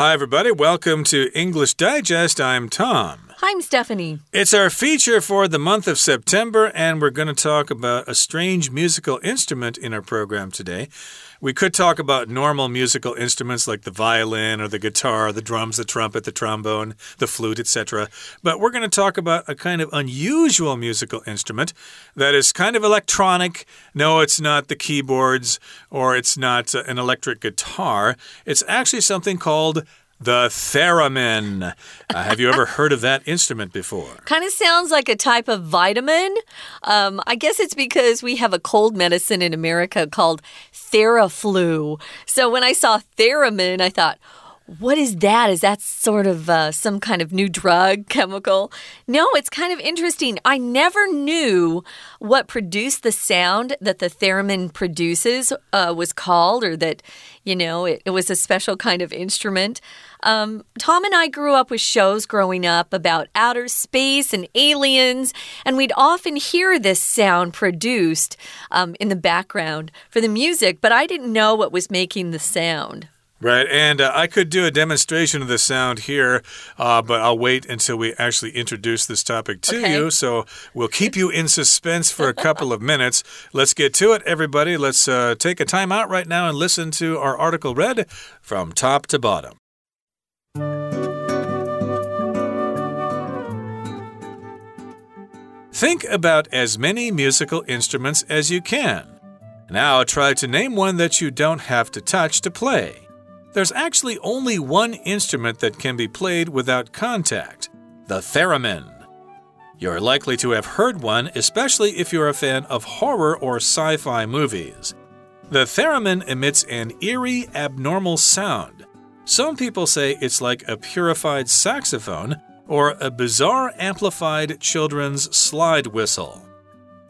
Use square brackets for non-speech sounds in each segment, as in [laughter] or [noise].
Hi, everybody. Welcome to English Digest. I'm Tom. Hi, I'm Stephanie. It's our feature for the month of September, and we're going to talk about a strange musical instrument in our program today. We could talk about normal musical instruments like the violin or the guitar, the drums, the trumpet, the trombone, the flute, etc. But we're going to talk about a kind of unusual musical instrument that is kind of electronic. No, it's not the keyboards or it's not uh, an electric guitar. It's actually something called the theremin. Uh, have you ever heard of that instrument before? Kind of sounds like a type of vitamin. Um, I guess it's because we have a cold medicine in America called Theraflu. So when I saw theremin, I thought, what is that? Is that sort of uh, some kind of new drug [laughs] chemical? No, it's kind of interesting. I never knew what produced the sound that the theremin produces uh, was called, or that, you know, it, it was a special kind of instrument. Um, Tom and I grew up with shows growing up about outer space and aliens, and we'd often hear this sound produced um, in the background for the music, but I didn't know what was making the sound. Right, and uh, I could do a demonstration of the sound here, uh, but I'll wait until we actually introduce this topic to okay. you. So we'll keep you in suspense for a couple of minutes. Let's get to it, everybody. Let's uh, take a time out right now and listen to our article read from top to bottom. Think about as many musical instruments as you can. Now try to name one that you don't have to touch to play. There's actually only one instrument that can be played without contact the theremin. You're likely to have heard one, especially if you're a fan of horror or sci fi movies. The theremin emits an eerie, abnormal sound. Some people say it's like a purified saxophone or a bizarre amplified children's slide whistle.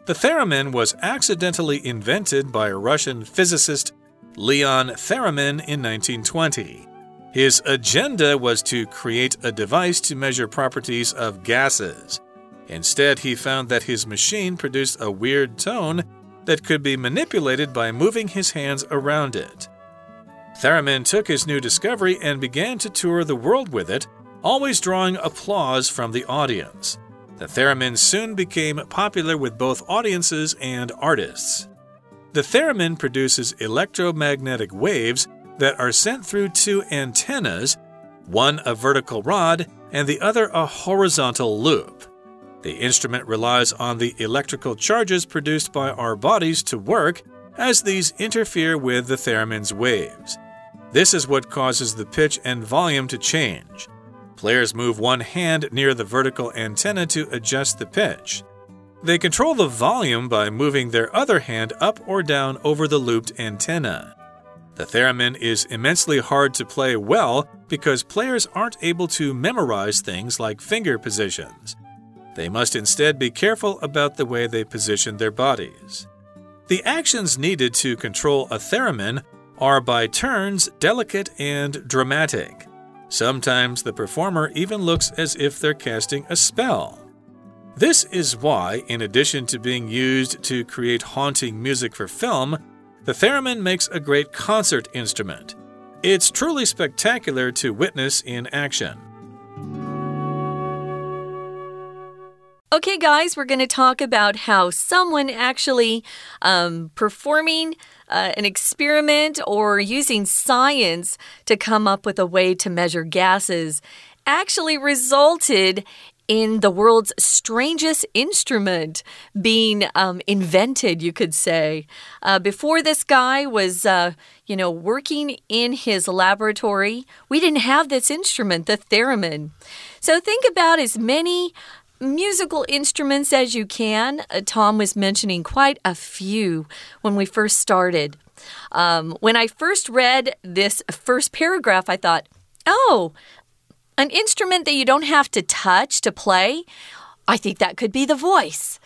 The theremin was accidentally invented by a Russian physicist Leon Theremin in 1920. His agenda was to create a device to measure properties of gases. Instead, he found that his machine produced a weird tone that could be manipulated by moving his hands around it. Theremin took his new discovery and began to tour the world with it, always drawing applause from the audience. The theremin soon became popular with both audiences and artists. The theremin produces electromagnetic waves that are sent through two antennas, one a vertical rod and the other a horizontal loop. The instrument relies on the electrical charges produced by our bodies to work as these interfere with the theremin's waves. This is what causes the pitch and volume to change. Players move one hand near the vertical antenna to adjust the pitch. They control the volume by moving their other hand up or down over the looped antenna. The theremin is immensely hard to play well because players aren't able to memorize things like finger positions. They must instead be careful about the way they position their bodies. The actions needed to control a theremin are by turns delicate and dramatic. Sometimes the performer even looks as if they're casting a spell. This is why, in addition to being used to create haunting music for film, the theremin makes a great concert instrument. It's truly spectacular to witness in action. Okay, guys, we're going to talk about how someone actually um, performing uh, an experiment or using science to come up with a way to measure gases actually resulted in the world's strangest instrument being um, invented, you could say. Uh, before this guy was, uh, you know, working in his laboratory, we didn't have this instrument, the theremin. So think about as many musical instruments as you can. Uh, Tom was mentioning quite a few when we first started. Um, when I first read this first paragraph, I thought, oh, an instrument that you don't have to touch to play, I think that could be the voice.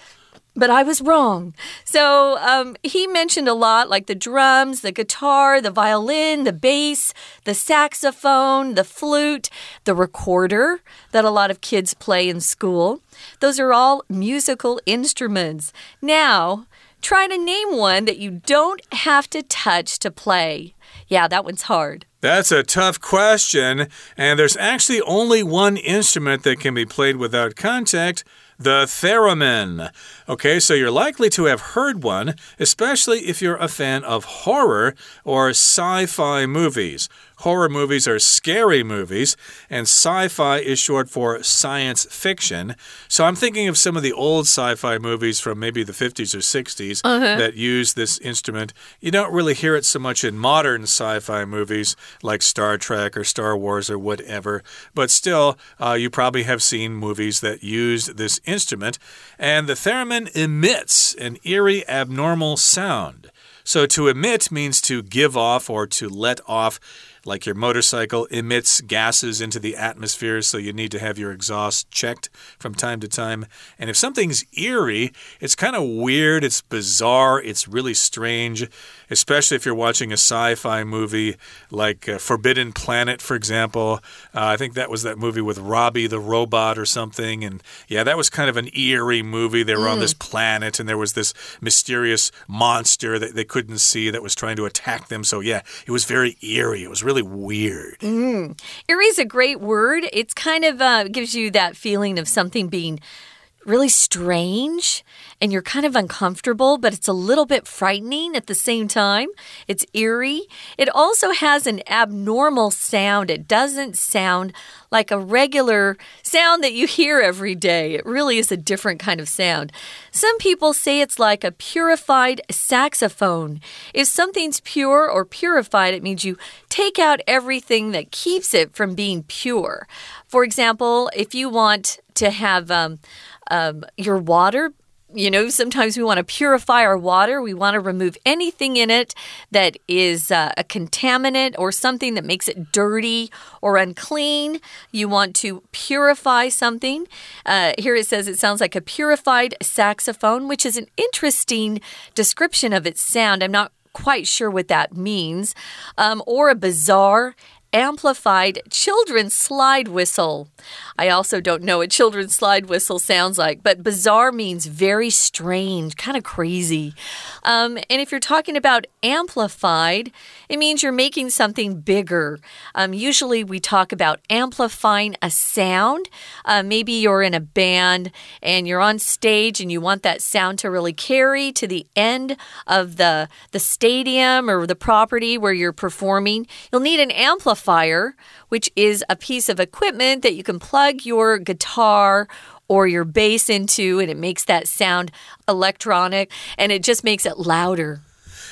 But I was wrong. So um, he mentioned a lot like the drums, the guitar, the violin, the bass, the saxophone, the flute, the recorder that a lot of kids play in school. Those are all musical instruments. Now, try to name one that you don't have to touch to play. Yeah, that one's hard. That's a tough question, and there's actually only one instrument that can be played without contact the theremin. Okay, so you're likely to have heard one, especially if you're a fan of horror or sci fi movies. Horror movies are scary movies, and sci fi is short for science fiction. So I'm thinking of some of the old sci fi movies from maybe the 50s or 60s Uh -huh. that use this instrument. You don't really hear it so much in modern sci fi movies like Star Trek or Star Wars or whatever, but still, uh, you probably have seen movies that used this instrument. And the theremin emits an eerie, abnormal sound. So to emit means to give off or to let off like your motorcycle emits gases into the atmosphere, so you need to have your exhaust checked from time to time. And if something's eerie, it's kind of weird, it's bizarre, it's really strange, especially if you're watching a sci fi movie like uh, Forbidden Planet, for example. Uh, I think that was that movie with Robby the robot or something. And yeah, that was kind of an eerie movie. They were mm. on this planet, and there was this mysterious monster that they couldn't see that was trying to attack them. So yeah, it was very eerie. It was really really weird. Mm. Eerie is a great word. It's kind of uh, gives you that feeling of something being really strange and you're kind of uncomfortable, but it's a little bit frightening at the same time. It's eerie. It also has an abnormal sound. It doesn't sound like a regular sound that you hear every day. It really is a different kind of sound. Some people say it's like a purified saxophone. If something's pure or purified, it means you take out everything that keeps it from being pure. For example, if you want to have um, um, your water you know, sometimes we want to purify our water. We want to remove anything in it that is uh, a contaminant or something that makes it dirty or unclean. You want to purify something. Uh, here it says it sounds like a purified saxophone, which is an interesting description of its sound. I'm not quite sure what that means. Um, or a bizarre amplified children's slide whistle. I also don't know what children's slide whistle sounds like, but bizarre means very strange, kind of crazy. Um, and if you're talking about amplified, it means you're making something bigger. Um, usually we talk about amplifying a sound. Uh, maybe you're in a band and you're on stage and you want that sound to really carry to the end of the, the stadium or the property where you're performing. You'll need an amplifier, which is a piece of equipment that you can plug your guitar or your bass into, and it makes that sound electronic and it just makes it louder.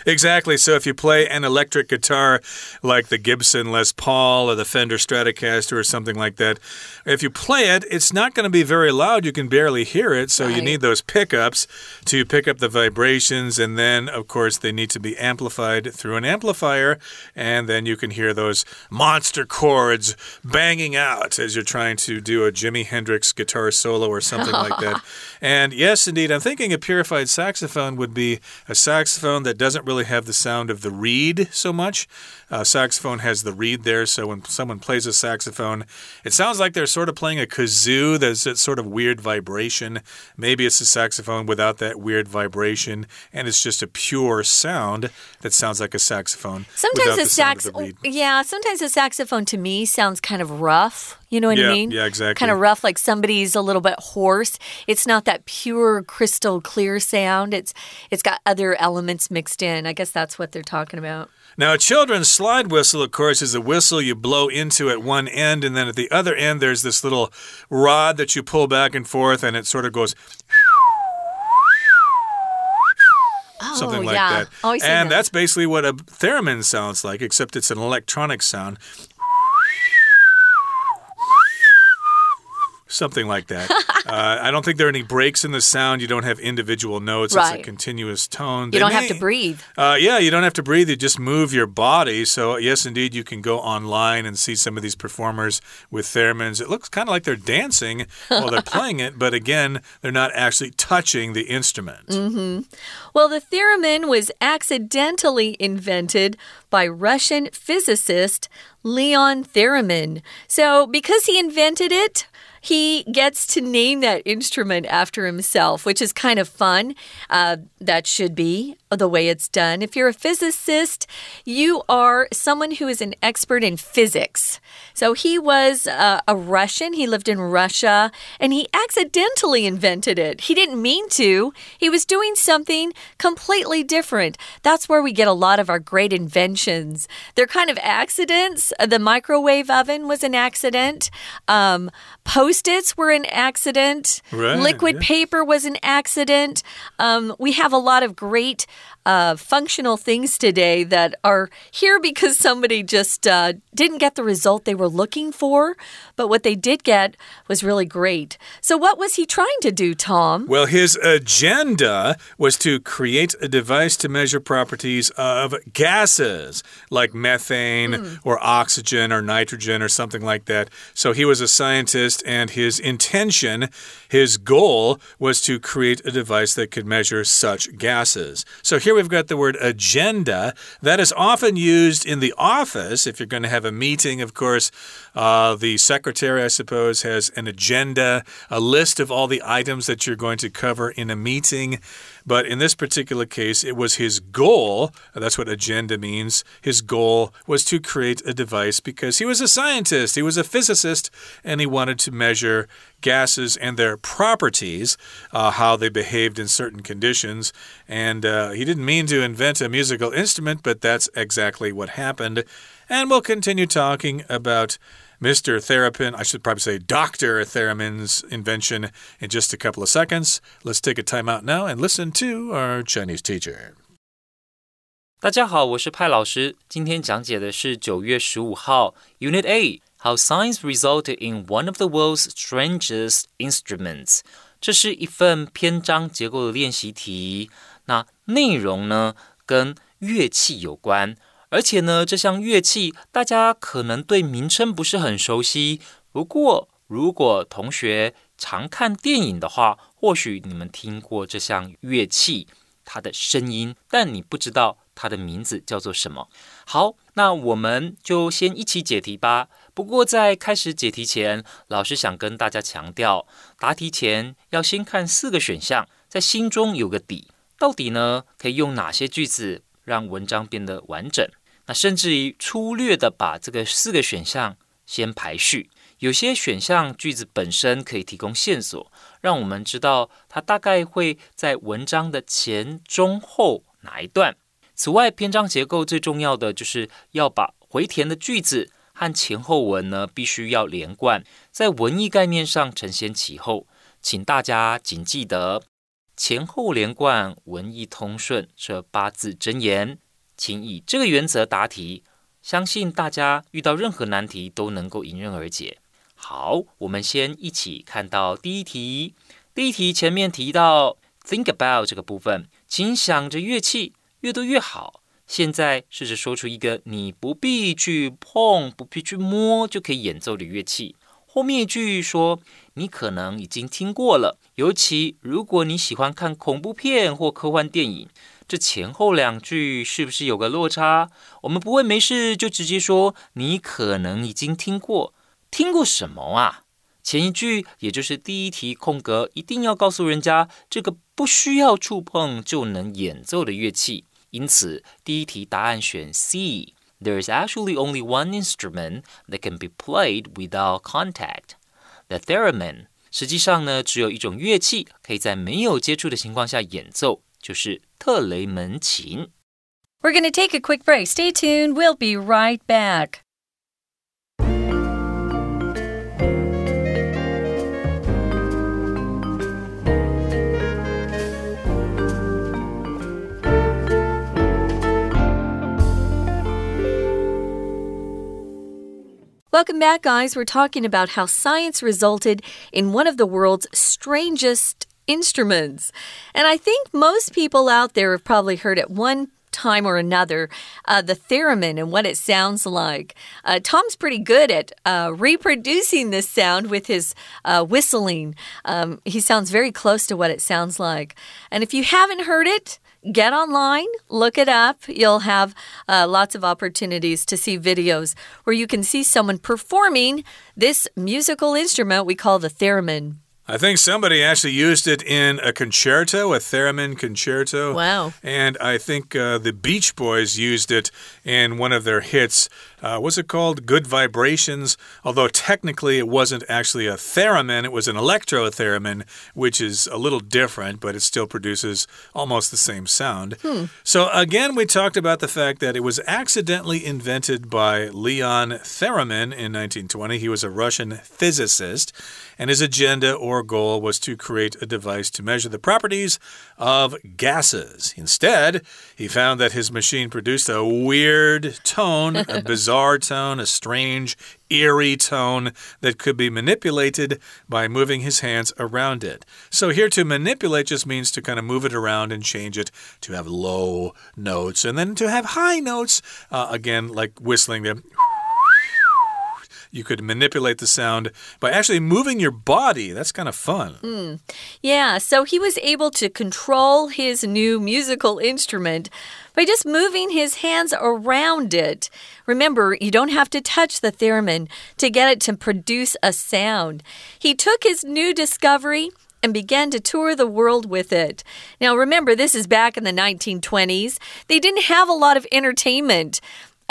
Exactly. So if you play an electric guitar like the Gibson Les Paul or the Fender Stratocaster or something like that, if you play it, it's not going to be very loud. You can barely hear it. So right. you need those pickups to pick up the vibrations. And then, of course, they need to be amplified through an amplifier. And then you can hear those monster chords banging out as you're trying to do a Jimi Hendrix guitar solo or something like that. [laughs] And yes, indeed, I'm thinking a purified saxophone would be a saxophone that doesn't really have the sound of the reed so much. Uh, saxophone has the reed there, so when someone plays a saxophone, it sounds like they're sort of playing a kazoo. There's that sort of weird vibration. Maybe it's a saxophone without that weird vibration, and it's just a pure sound that sounds like a saxophone. Sometimes a sax, yeah, sometimes a saxophone to me sounds kind of rough. You know what yeah, I mean? Yeah, exactly. Kind of rough, like somebody's a little bit hoarse. It's not that pure, crystal clear sound. It's it's got other elements mixed in. I guess that's what they're talking about. Now, a children's slide whistle, of course, is a whistle you blow into at one end, and then at the other end, there's this little rod that you pull back and forth, and it sort of goes. Oh, something like yeah. that. and that. that's basically what a theremin sounds like, except it's an electronic sound. Something like that. [laughs] uh, I don't think there are any breaks in the sound. You don't have individual notes. Right. It's a continuous tone. You they don't may, have to breathe. Uh, yeah, you don't have to breathe. You just move your body. So, yes, indeed, you can go online and see some of these performers with theremins. It looks kind of like they're dancing while they're [laughs] playing it, but again, they're not actually touching the instrument. Mm -hmm. Well, the theremin was accidentally invented by Russian physicist Leon Theremin. So, because he invented it, he gets to name that instrument after himself, which is kind of fun. Uh, that should be the way it's done. If you're a physicist, you are someone who is an expert in physics. So he was uh, a Russian, he lived in Russia, and he accidentally invented it. He didn't mean to, he was doing something completely different. That's where we get a lot of our great inventions. They're kind of accidents. The microwave oven was an accident, um, post its were an accident, right, liquid yeah. paper was an accident. Um, we have a lot of great uh, functional things today that are here because somebody just uh, didn't get the result they were looking for, but what they did get was really great. So, what was he trying to do, Tom? Well, his agenda was to create a device to measure properties of gases like methane mm. or oxygen or nitrogen or something like that. So, he was a scientist, and his intention, his goal, was to create a device that could measure such gases. So, here we've got the word agenda. That is often used in the office if you're going to have a meeting, of course. Uh, the secretary, I suppose, has an agenda, a list of all the items that you're going to cover in a meeting. But in this particular case, it was his goal. That's what agenda means. His goal was to create a device because he was a scientist, he was a physicist, and he wanted to measure gases and their properties, uh, how they behaved in certain conditions. And uh, he didn't mean to invent a musical instrument, but that's exactly what happened. And we'll continue talking about Mr. Theremin, I should probably say Dr. Theremin's invention in just a couple of seconds. Let's take a time out now and listen to our Chinese teacher. 大家好，我是派老师。今天讲解的是九月十五号 Unit A How Science Resulted in One of the World's Strangest Instruments。这是一份篇章结构的练习题。那内容呢，跟乐器有关。而且呢，这项乐器大家可能对名称不是很熟悉。不过，如果同学常看电影的话，或许你们听过这项乐器它的声音，但你不知道它的名字叫做什么。好，那我们就先一起解题吧。不过在开始解题前，老师想跟大家强调，答题前要先看四个选项，在心中有个底，到底呢可以用哪些句子让文章变得完整。那甚至于粗略的把这个四个选项先排序，有些选项句子本身可以提供线索，让我们知道它大概会在文章的前、中、后哪一段。此外，篇章结构最重要的就是要把回填的句子和前后文呢必须要连贯，在文意概念上承先启后。请大家谨记得前后连贯、文意通顺这八字真言。请以这个原则答题，相信大家遇到任何难题都能够迎刃而解。好，我们先一起看到第一题。第一题前面提到 think about 这个部分，请想着乐器越多越好。现在试着说出一个你不必去碰、不必去摸就可以演奏的乐器。后面一句说你可能已经听过了，尤其如果你喜欢看恐怖片或科幻电影。这前后两句是不是有个落差？我们不会没事就直接说你可能已经听过，听过什么啊？前一句也就是第一题空格，一定要告诉人家这个不需要触碰就能演奏的乐器。因此，第一题答案选 C。There is actually only one instrument that can be played without contact. The theremin。实际上呢，只有一种乐器可以在没有接触的情况下演奏。就是特雷门琴。We're going to take a quick break. Stay tuned. We'll be right back. Welcome back, guys. We're talking about how science resulted in one of the world's strangest instruments. And I think most people out there have probably heard at one time or another uh, the theremin and what it sounds like. Uh, Tom's pretty good at uh, reproducing this sound with his uh, whistling. Um, he sounds very close to what it sounds like. And if you haven't heard it, get online, look it up. You'll have uh, lots of opportunities to see videos where you can see someone performing this musical instrument we call the theremin. I think somebody actually used it in a concerto, a theremin concerto. Wow. And I think uh, the Beach Boys used it in one of their hits. Uh, was it called Good Vibrations? Although technically it wasn't actually a theremin, it was an electrotheremin, which is a little different, but it still produces almost the same sound. Hmm. So again, we talked about the fact that it was accidentally invented by Leon Theremin in 1920. He was a Russian physicist and his agenda or goal was to create a device to measure the properties of gases. Instead, he found that his machine produced a weird tone, a [laughs] bizarre tone, a strange, eerie tone that could be manipulated by moving his hands around it. So, here to manipulate just means to kind of move it around and change it to have low notes and then to have high notes, uh, again, like whistling them you could manipulate the sound by actually moving your body. That's kind of fun. Mm. Yeah, so he was able to control his new musical instrument by just moving his hands around it. Remember, you don't have to touch the theremin to get it to produce a sound. He took his new discovery and began to tour the world with it. Now, remember, this is back in the 1920s. They didn't have a lot of entertainment.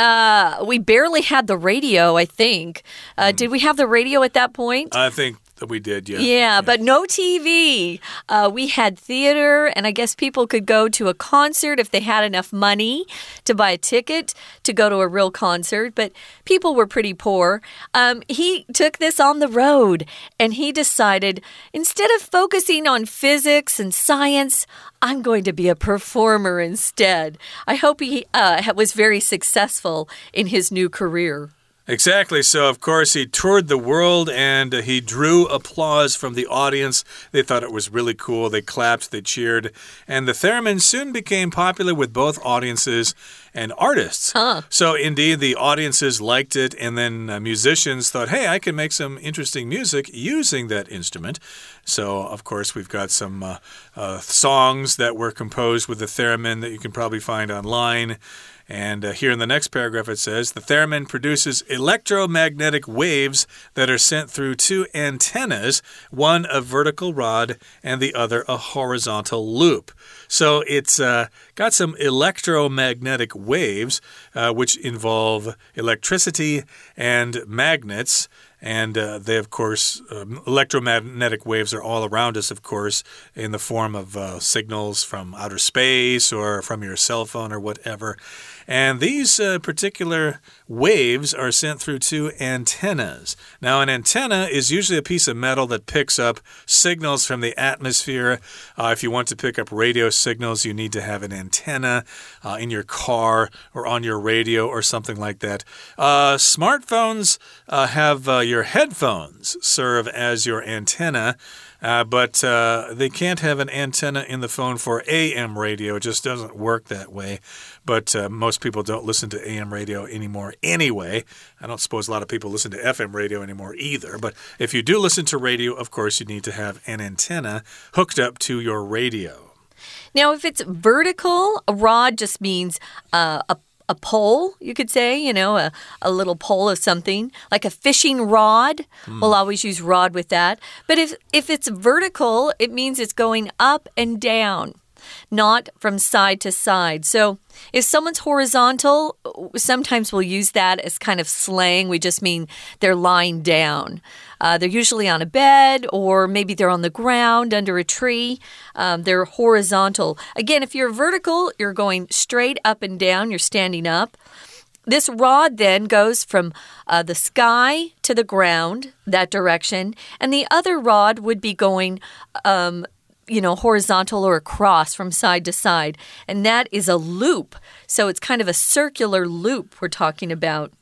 Uh, we barely had the radio, I think. Uh, mm. Did we have the radio at that point? I think we did, yeah. Yeah, but no TV. Uh, we had theater, and I guess people could go to a concert if they had enough money to buy a ticket to go to a real concert, but people were pretty poor. Um, he took this on the road and he decided instead of focusing on physics and science, I'm going to be a performer instead. I hope he uh, was very successful in his new career. Exactly. So, of course, he toured the world and he drew applause from the audience. They thought it was really cool. They clapped, they cheered. And the theremin soon became popular with both audiences and artists. Huh. So, indeed, the audiences liked it. And then uh, musicians thought, hey, I can make some interesting music using that instrument. So, of course, we've got some uh, uh, songs that were composed with the theremin that you can probably find online. And uh, here in the next paragraph, it says the theremin produces electromagnetic waves that are sent through two antennas, one a vertical rod and the other a horizontal loop. So it's uh, got some electromagnetic waves, uh, which involve electricity and magnets. And uh, they, of course, um, electromagnetic waves are all around us, of course, in the form of uh, signals from outer space or from your cell phone or whatever. And these uh, particular waves are sent through two antennas. Now, an antenna is usually a piece of metal that picks up signals from the atmosphere. Uh, if you want to pick up radio signals, you need to have an antenna uh, in your car or on your radio or something like that. Uh, smartphones uh, have uh, your headphones serve as your antenna. Uh, but uh, they can't have an antenna in the phone for AM radio. It just doesn't work that way. But uh, most people don't listen to AM radio anymore anyway. I don't suppose a lot of people listen to FM radio anymore either. But if you do listen to radio, of course, you need to have an antenna hooked up to your radio. Now, if it's vertical, a rod just means uh, a a pole, you could say, you know, a, a little pole of something, like a fishing rod. Mm. We'll always use rod with that. But if, if it's vertical, it means it's going up and down not from side to side. So if someone's horizontal, sometimes we'll use that as kind of slang. We just mean they're lying down. Uh, they're usually on a bed or maybe they're on the ground under a tree. Um, they're horizontal. Again, if you're vertical, you're going straight up and down, you're standing up. This rod then goes from uh, the sky to the ground, that direction, and the other rod would be going um, you know, horizontal or across from side to side. And that is a loop. So it's kind of a circular loop we're talking about.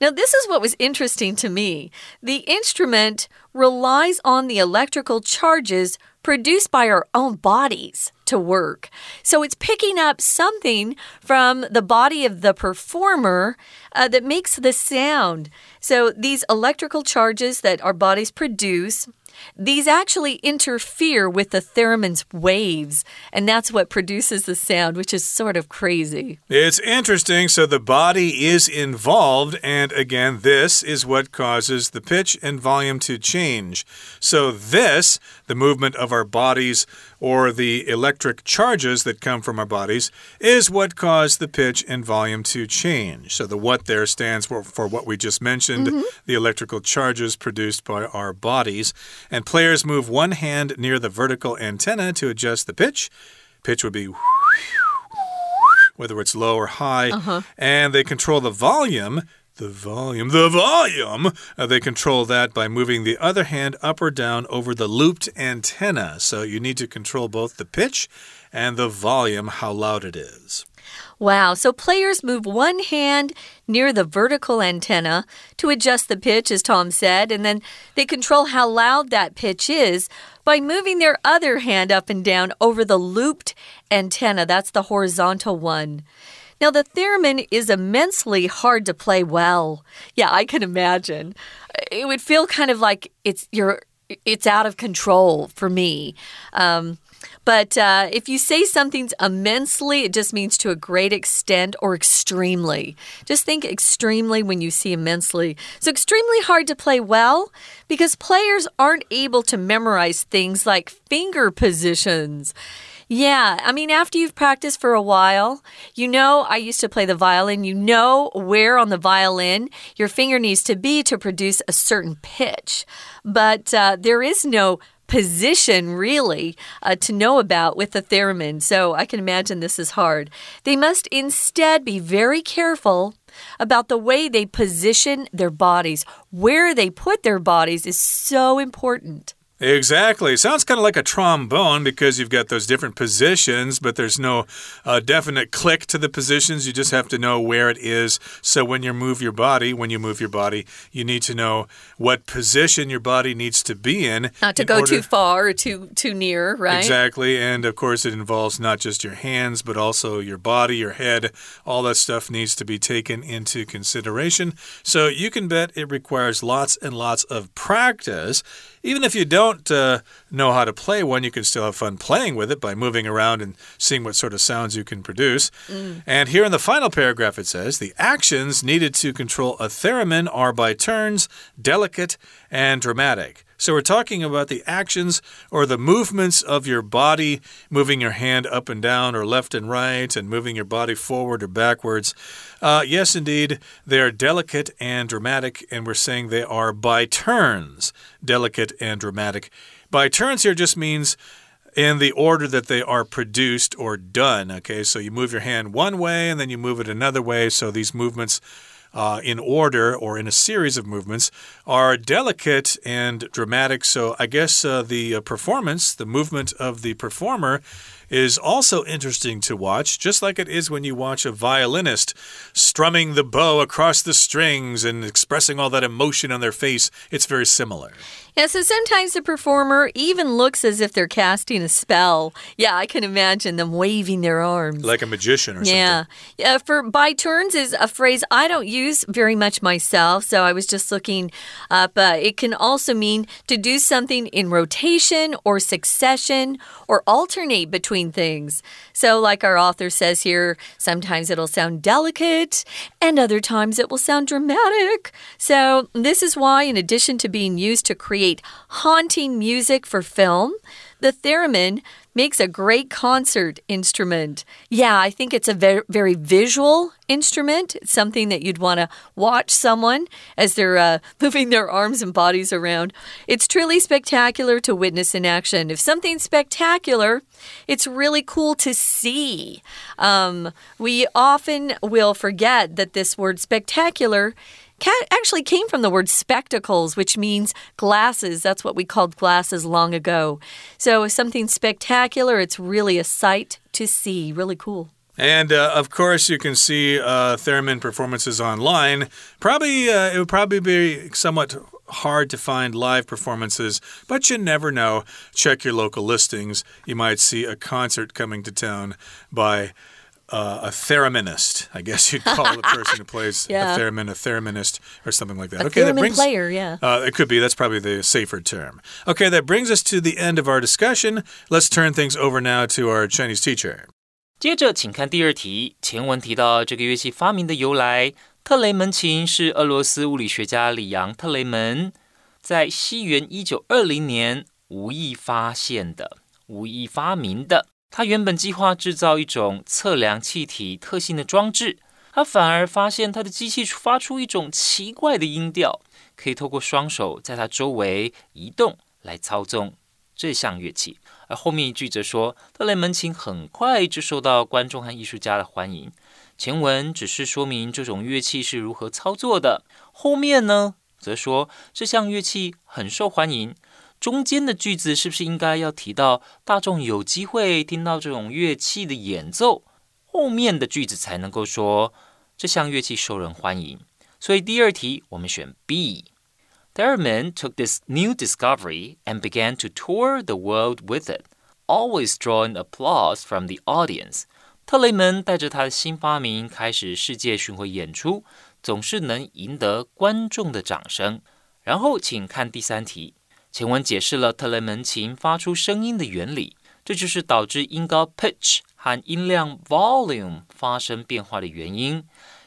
Now, this is what was interesting to me. The instrument relies on the electrical charges produced by our own bodies to work. So it's picking up something from the body of the performer uh, that makes the sound. So these electrical charges that our bodies produce these actually interfere with the theremin's waves, and that's what produces the sound, which is sort of crazy. It's interesting. So the body is involved, and again, this is what causes the pitch and volume to change. So, this, the movement of our bodies or the electric charges that come from our bodies, is what cause the pitch and volume to change. So, the what there stands for, for what we just mentioned mm -hmm. the electrical charges produced by our bodies. And players move one hand near the vertical antenna to adjust the pitch. Pitch would be whether it's low or high, uh -huh. and they control the volume the volume, the volume. Uh, they control that by moving the other hand up or down over the looped antenna. So you need to control both the pitch and the volume, how loud it is. Wow, so players move one hand near the vertical antenna to adjust the pitch, as Tom said, and then they control how loud that pitch is by moving their other hand up and down over the looped antenna. That's the horizontal one. Now, the theremin is immensely hard to play well. Yeah, I can imagine. It would feel kind of like it's you're it's out of control for me. Um, but uh, if you say something's immensely, it just means to a great extent or extremely. Just think extremely when you see immensely. So, extremely hard to play well because players aren't able to memorize things like finger positions. Yeah, I mean, after you've practiced for a while, you know, I used to play the violin, you know where on the violin your finger needs to be to produce a certain pitch. But uh, there is no position really uh, to know about with the theremin. So I can imagine this is hard. They must instead be very careful about the way they position their bodies. Where they put their bodies is so important. Exactly. Sounds kind of like a trombone because you've got those different positions, but there's no uh, definite click to the positions. You just have to know where it is. So when you move your body, when you move your body, you need to know what position your body needs to be in. Not to in go order... too far or too too near, right? Exactly. And of course, it involves not just your hands, but also your body, your head. All that stuff needs to be taken into consideration. So you can bet it requires lots and lots of practice. Even if you don't uh, know how to play one, you can still have fun playing with it by moving around and seeing what sort of sounds you can produce. Mm. And here in the final paragraph, it says the actions needed to control a theremin are by turns delicate and dramatic. So we're talking about the actions or the movements of your body, moving your hand up and down or left and right, and moving your body forward or backwards. Uh, yes, indeed, they are delicate and dramatic, and we're saying they are by turns, delicate and dramatic. By turns here just means in the order that they are produced or done. Okay, so you move your hand one way and then you move it another way. So these movements uh, in order or in a series of movements are delicate and dramatic. So I guess uh, the uh, performance, the movement of the performer, is also interesting to watch, just like it is when you watch a violinist strumming the bow across the strings and expressing all that emotion on their face. It's very similar. Yeah, so sometimes the performer even looks as if they're casting a spell. Yeah, I can imagine them waving their arms. Like a magician or yeah. something. Yeah. For by turns is a phrase I don't use very much myself, so I was just looking up. Uh, it can also mean to do something in rotation or succession or alternate between things. So, like our author says here, sometimes it'll sound delicate and other times it will sound dramatic. So, this is why, in addition to being used to create create haunting music for film. The theremin makes a great concert instrument. Yeah, I think it's a very, very visual instrument. It's something that you'd want to watch someone as they're uh, [laughs] moving their arms and bodies around. It's truly spectacular to witness in action. If something's spectacular, it's really cool to see. Um, we often will forget that this word spectacular actually came from the word spectacles, which means glasses. That's what we called glasses long ago. So, something spectacular, it's really a sight to see. Really cool. And uh, of course, you can see uh, theremin performances online. Probably, uh, it would probably be somewhat hard to find live performances, but you never know. Check your local listings. You might see a concert coming to town by uh, a thereminist. I guess you'd call the person who plays [laughs] Yeah. a theremin a theraminist or something like that. A okay, that theremin brings player, yeah. Uh, it could be. That's probably the safer term. Okay, that brings us to the end of our discussion. Let's turn things over now to our Chinese teacher. 接着，请看第二题。前文提到这个乐器发明的由来，特雷门琴是俄罗斯物理学家里昂·特雷门在西元一九二零年无意发现的、无意发明的。 他原本计划制造一种测量气体特性的装置，他反而发现他的机器发出一种奇怪的音调，可以透过双手在它周围移动来操纵这项乐器。而后面一句则说，特雷门琴很快就受到观众和艺术家的欢迎。前文只是说明这种乐器是如何操作的，后面呢，则说这项乐器很受欢迎。中间的句子是不是应该要提到大众有机会听到这种乐器的演奏？后面的句子才能够说这项乐器受人欢迎。所以第二题我们选 B。Theremin took this new discovery and began to tour the world with it, always drawing applause from the audience. 特雷门带着他的新发明开始世界巡回演出，总是能赢得观众的掌声。然后，请看第三题。前文解释了特雷门琴发出声音的原理，这就是导致音高 pitch 和音量 volume 发生变化的原因。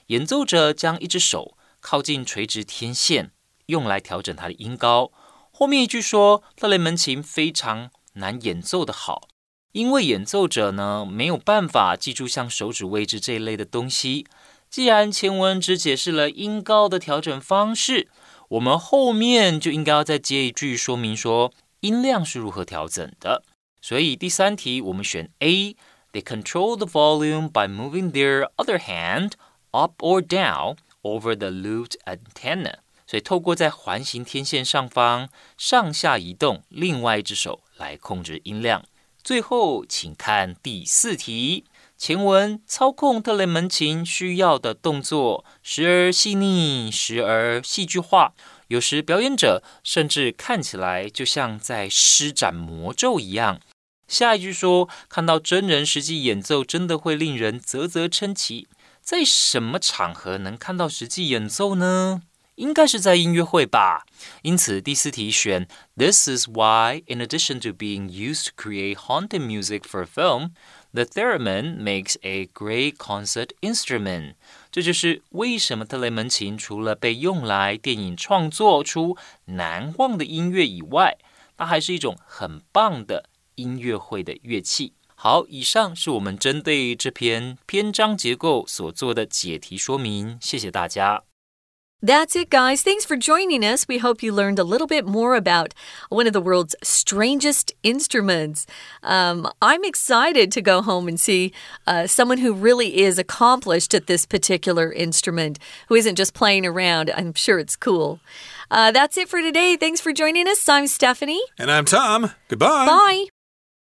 演奏者将一只手靠近垂直天线。用来调整它的音高。后面一句说，特雷门琴非常难演奏的好，因为演奏者呢没有办法记住像手指位置这一类的东西。既然前文只解释了音高的调整方式，我们后面就应该要再接一句说明说音量是如何调整的。所以第三题我们选 A。They control the volume by moving their other hand up or down over the looped antenna. 所以，透过在环形天线上方上下移动，另外一只手来控制音量。最后，请看第四题。前文操控特雷门琴需要的动作，时而细腻，时而戏剧化，有时表演者甚至看起来就像在施展魔咒一样。下一句说，看到真人实际演奏，真的会令人啧啧称奇。在什么场合能看到实际演奏呢？应该是在音乐会吧，因此第四题选 This is why, in addition to being used to create haunted music for film, the theremin makes a great concert instrument。这就是为什么特雷门琴除了被用来电影创作出难忘的音乐以外，它还是一种很棒的音乐会的乐器。好，以上是我们针对这篇篇章结构所做的解题说明，谢谢大家。That's it, guys. Thanks for joining us. We hope you learned a little bit more about one of the world's strangest instruments. Um, I'm excited to go home and see uh, someone who really is accomplished at this particular instrument, who isn't just playing around. I'm sure it's cool. Uh, that's it for today. Thanks for joining us. I'm Stephanie. And I'm Tom. Goodbye. Bye.